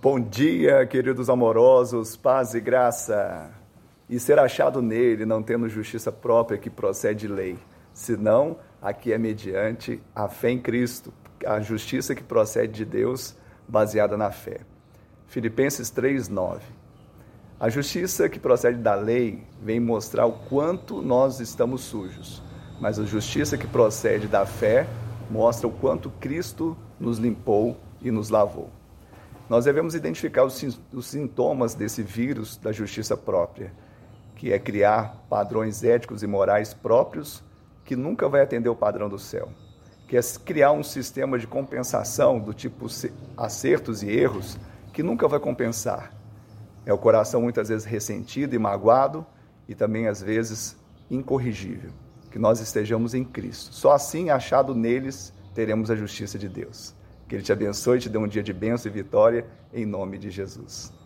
Bom dia, queridos amorosos, paz e graça. E ser achado nele, não tendo justiça própria que procede de lei, senão aqui é mediante a fé em Cristo, a justiça que procede de Deus, baseada na fé. Filipenses 3:9. A justiça que procede da lei vem mostrar o quanto nós estamos sujos, mas a justiça que procede da fé mostra o quanto Cristo nos limpou e nos lavou. Nós devemos identificar os, sintomas desse vírus da justiça própria, que é criar padrões éticos e morais próprios que nunca vai atender o padrão do céu, que é criar um sistema de compensação do tipo acertos e erros que nunca vai compensar. É o coração muitas vezes ressentido e magoado e também às vezes incorrigível. Que nós estejamos em Cristo. Só assim, achado neles, teremos a justiça de Deus. Que Ele te abençoe e te dê um dia de bênção e vitória, em nome de Jesus.